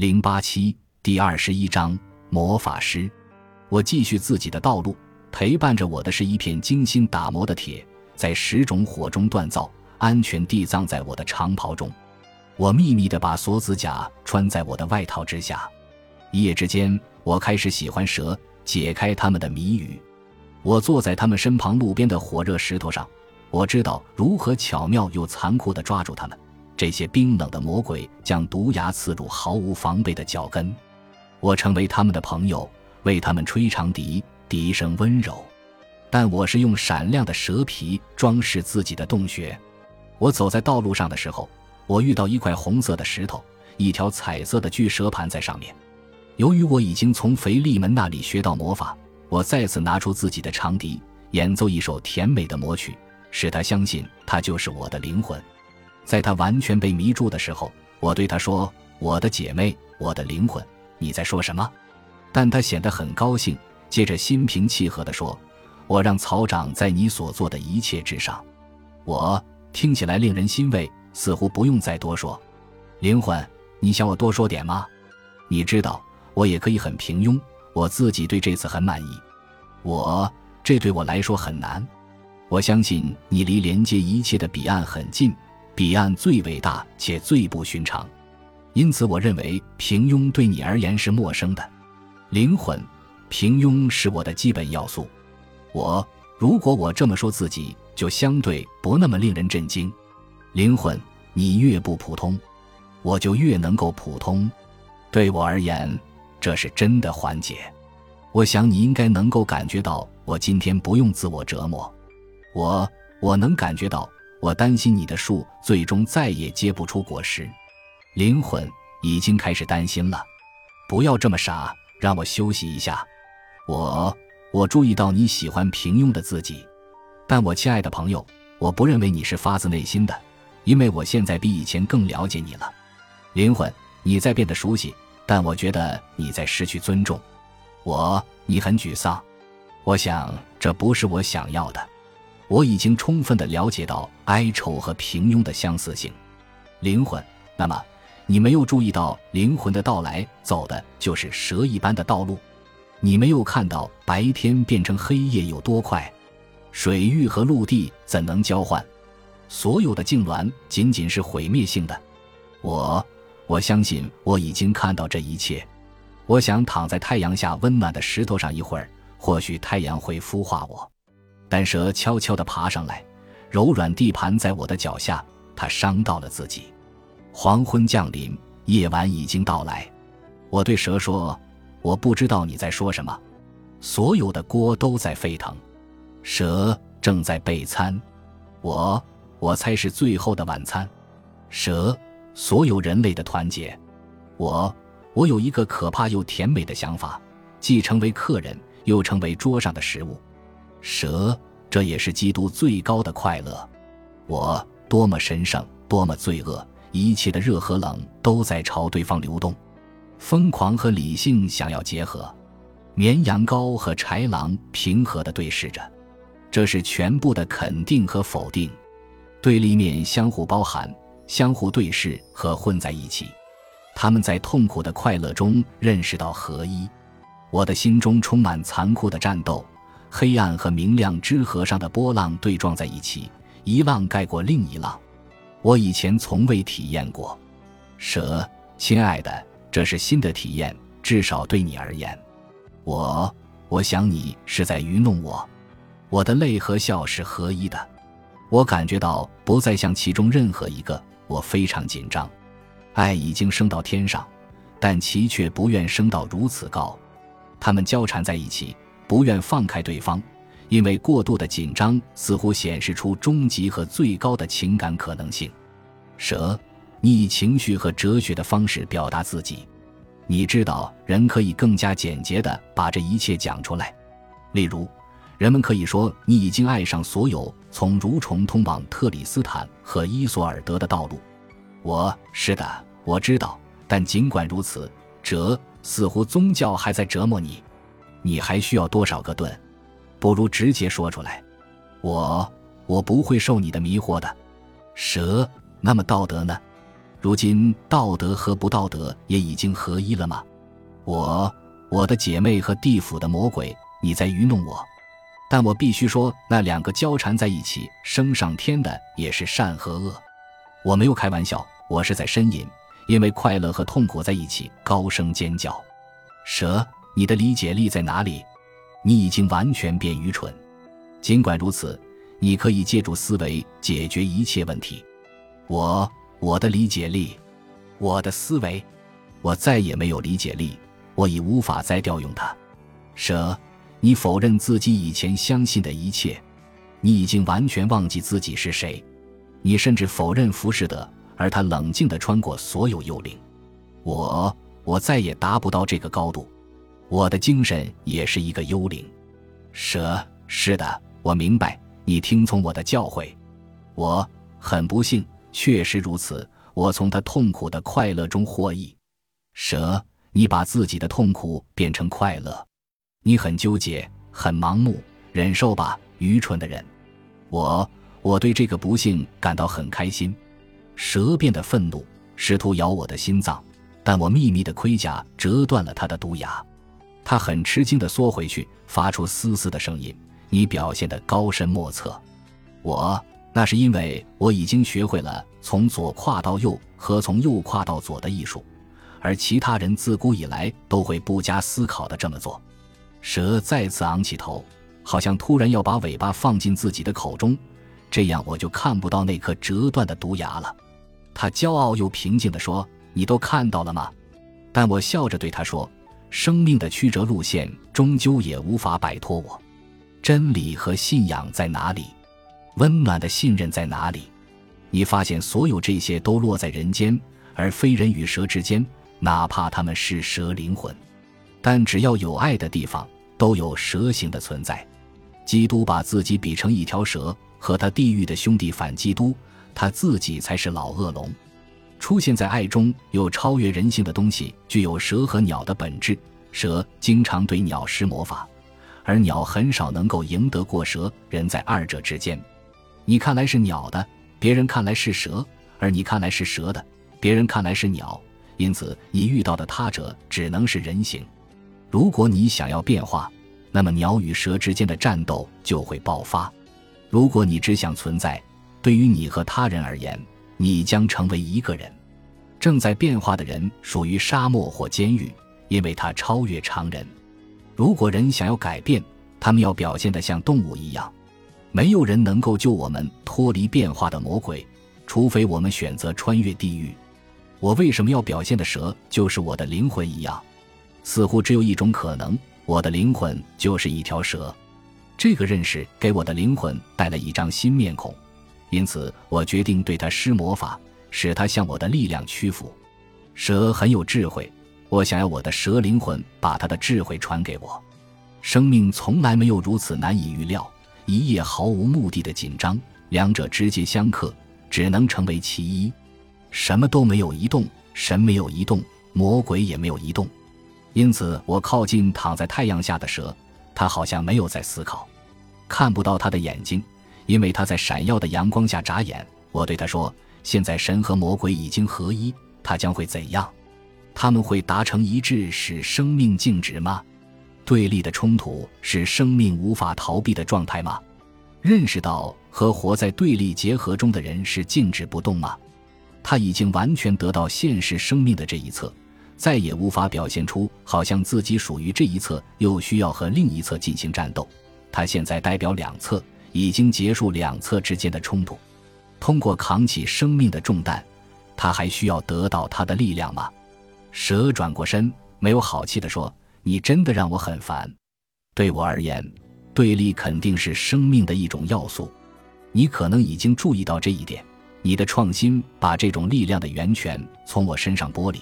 零八七第二十一章魔法师。我继续自己的道路，陪伴着我的是一片精心打磨的铁，在十种火中锻造，安全地葬在我的长袍中。我秘密地把锁子甲穿在我的外套之下。一夜之间，我开始喜欢蛇，解开他们的谜语。我坐在他们身旁路边的火热石头上，我知道如何巧妙又残酷地抓住他们。这些冰冷的魔鬼将毒牙刺入毫无防备的脚跟，我成为他们的朋友，为他们吹长笛，笛声温柔，但我是用闪亮的蛇皮装饰自己的洞穴。我走在道路上的时候，我遇到一块红色的石头，一条彩色的巨蛇盘在上面。由于我已经从腓力门那里学到魔法，我再次拿出自己的长笛，演奏一首甜美的魔曲，使他相信他就是我的灵魂。在他完全被迷住的时候，我对他说：“我的姐妹，我的灵魂，你在说什么？”但他显得很高兴，接着心平气和地说：“我让草长在你所做的一切之上。”我听起来令人欣慰，似乎不用再多说。灵魂，你想我多说点吗？你知道，我也可以很平庸，我自己对这次很满意。我这对我来说很难。我相信你离连接一切的彼岸很近。彼岸最伟大且最不寻常，因此我认为平庸对你而言是陌生的。灵魂，平庸是我的基本要素。我，如果我这么说自己，就相对不那么令人震惊。灵魂，你越不普通，我就越能够普通。对我而言，这是真的缓解。我想你应该能够感觉到，我今天不用自我折磨。我，我能感觉到。我担心你的树最终再也结不出果实，灵魂已经开始担心了。不要这么傻，让我休息一下。我我注意到你喜欢平庸的自己，但我亲爱的朋友，我不认为你是发自内心的，因为我现在比以前更了解你了。灵魂，你在变得熟悉，但我觉得你在失去尊重。我，你很沮丧。我想这不是我想要的。我已经充分的了解到哀愁和平庸的相似性，灵魂。那么，你没有注意到灵魂的到来走的就是蛇一般的道路？你没有看到白天变成黑夜有多快？水域和陆地怎能交换？所有的痉挛仅仅是毁灭性的。我，我相信我已经看到这一切。我想躺在太阳下温暖的石头上一会儿，或许太阳会孵化我。但蛇悄悄地爬上来，柔软地盘在我的脚下。它伤到了自己。黄昏降临，夜晚已经到来。我对蛇说：“我不知道你在说什么。”所有的锅都在沸腾，蛇正在备餐。我，我猜是最后的晚餐。蛇，所有人类的团结。我，我有一个可怕又甜美的想法，既成为客人，又成为桌上的食物。蛇，这也是基督最高的快乐。我多么神圣，多么罪恶，一切的热和冷都在朝对方流动。疯狂和理性想要结合，绵羊羔和豺狼平和地对视着，这是全部的肯定和否定，对立面相互包含，相互对视和混在一起。他们在痛苦的快乐中认识到合一。我的心中充满残酷的战斗。黑暗和明亮之河上的波浪对撞在一起，一浪盖过另一浪。我以前从未体验过。蛇，亲爱的，这是新的体验，至少对你而言。我，我想你是在愚弄我。我的泪和笑是合一的。我感觉到不再像其中任何一个。我非常紧张。爱已经升到天上，但其却不愿升到如此高。它们交缠在一起。不愿放开对方，因为过度的紧张似乎显示出终极和最高的情感可能性。蛇，你以情绪和哲学的方式表达自己。你知道，人可以更加简洁地把这一切讲出来。例如，人们可以说你已经爱上所有从蠕虫通往特里斯坦和伊索尔德的道路。我是的，我知道。但尽管如此，哲似乎宗教还在折磨你。你还需要多少个盾？不如直接说出来。我，我不会受你的迷惑的。蛇，那么道德呢？如今道德和不道德也已经合一了吗？我，我的姐妹和地府的魔鬼，你在愚弄我。但我必须说，那两个交缠在一起升上天的，也是善和恶。我没有开玩笑，我是在呻吟，因为快乐和痛苦在一起高声尖叫。蛇，你的理解力在哪里？你已经完全变愚蠢。尽管如此，你可以借助思维解决一切问题。我，我的理解力，我的思维，我再也没有理解力，我已无法再调用它。蛇，你否认自己以前相信的一切，你已经完全忘记自己是谁，你甚至否认浮士德，而他冷静地穿过所有幽灵。我，我再也达不到这个高度，我的精神也是一个幽灵。蛇，是的。我明白，你听从我的教诲。我很不幸，确实如此。我从他痛苦的快乐中获益。蛇，你把自己的痛苦变成快乐，你很纠结，很盲目，忍受吧，愚蠢的人。我，我对这个不幸感到很开心。蛇变得愤怒，试图咬我的心脏，但我秘密的盔甲折断了它的毒牙。他很吃惊地缩回去，发出嘶嘶的声音。你表现得高深莫测，我那是因为我已经学会了从左跨到右和从右跨到左的艺术，而其他人自古以来都会不加思考的这么做。蛇再次昂起头，好像突然要把尾巴放进自己的口中，这样我就看不到那颗折断的毒牙了。他骄傲又平静地说：“你都看到了吗？”但我笑着对他说：“生命的曲折路线终究也无法摆脱我。”真理和信仰在哪里？温暖的信任在哪里？你发现所有这些都落在人间，而非人与蛇之间，哪怕他们是蛇灵魂。但只要有爱的地方，都有蛇形的存在。基督把自己比成一条蛇，和他地狱的兄弟反基督，他自己才是老恶龙。出现在爱中有超越人性的东西，具有蛇和鸟的本质。蛇经常对鸟施魔法。而鸟很少能够赢得过蛇，人在二者之间。你看来是鸟的，别人看来是蛇；而你看来是蛇的，别人看来是鸟。因此，你遇到的他者只能是人形。如果你想要变化，那么鸟与蛇之间的战斗就会爆发。如果你只想存在，对于你和他人而言，你将成为一个人。正在变化的人属于沙漠或监狱，因为他超越常人。如果人想要改变，他们要表现得像动物一样。没有人能够救我们脱离变化的魔鬼，除非我们选择穿越地狱。我为什么要表现的蛇就是我的灵魂一样？似乎只有一种可能：我的灵魂就是一条蛇。这个认识给我的灵魂带来一张新面孔，因此我决定对它施魔法，使它向我的力量屈服。蛇很有智慧。我想要我的蛇灵魂把他的智慧传给我。生命从来没有如此难以预料，一夜毫无目的的紧张，两者直接相克，只能成为其一。什么都没有移动，神没有移动，魔鬼也没有移动。因此，我靠近躺在太阳下的蛇，他好像没有在思考，看不到他的眼睛，因为他在闪耀的阳光下眨眼。我对他说：“现在神和魔鬼已经合一，他将会怎样？”他们会达成一致，使生命静止吗？对立的冲突是生命无法逃避的状态吗？认识到和活在对立结合中的人是静止不动吗？他已经完全得到现实生命的这一侧，再也无法表现出好像自己属于这一侧，又需要和另一侧进行战斗。他现在代表两侧，已经结束两侧之间的冲突。通过扛起生命的重担，他还需要得到他的力量吗？蛇转过身，没有好气地说：“你真的让我很烦。对我而言，对立肯定是生命的一种要素。你可能已经注意到这一点。你的创新把这种力量的源泉从我身上剥离。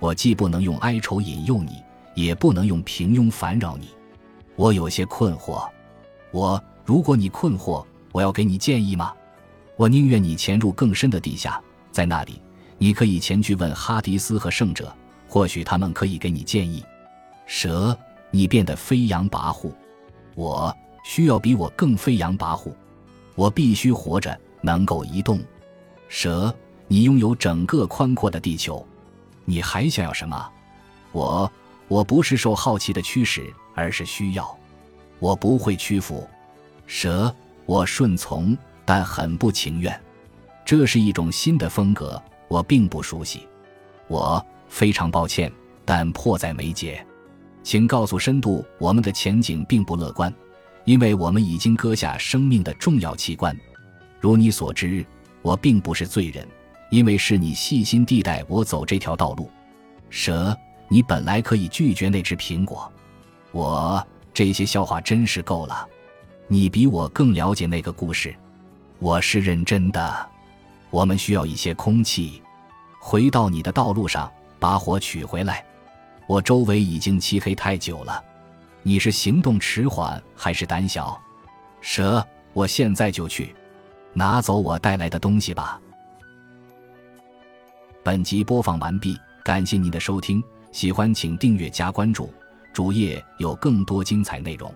我既不能用哀愁引诱你，也不能用平庸烦扰你。我有些困惑。我，如果你困惑，我要给你建议吗？我宁愿你潜入更深的地下，在那里，你可以前去问哈迪斯和圣者。”或许他们可以给你建议。蛇，你变得飞扬跋扈，我需要比我更飞扬跋扈。我必须活着，能够移动。蛇，你拥有整个宽阔的地球，你还想要什么？我，我不是受好奇的驱使，而是需要。我不会屈服。蛇，我顺从，但很不情愿。这是一种新的风格，我并不熟悉。我非常抱歉，但迫在眉睫。请告诉深度，我们的前景并不乐观，因为我们已经割下生命的重要器官。如你所知，我并不是罪人，因为是你细心地带我走这条道路。蛇，你本来可以拒绝那只苹果。我这些笑话真是够了。你比我更了解那个故事。我是认真的。我们需要一些空气。回到你的道路上，把火取回来。我周围已经漆黑太久了，你是行动迟缓还是胆小？蛇，我现在就去，拿走我带来的东西吧。本集播放完毕，感谢您的收听，喜欢请订阅加关注，主页有更多精彩内容。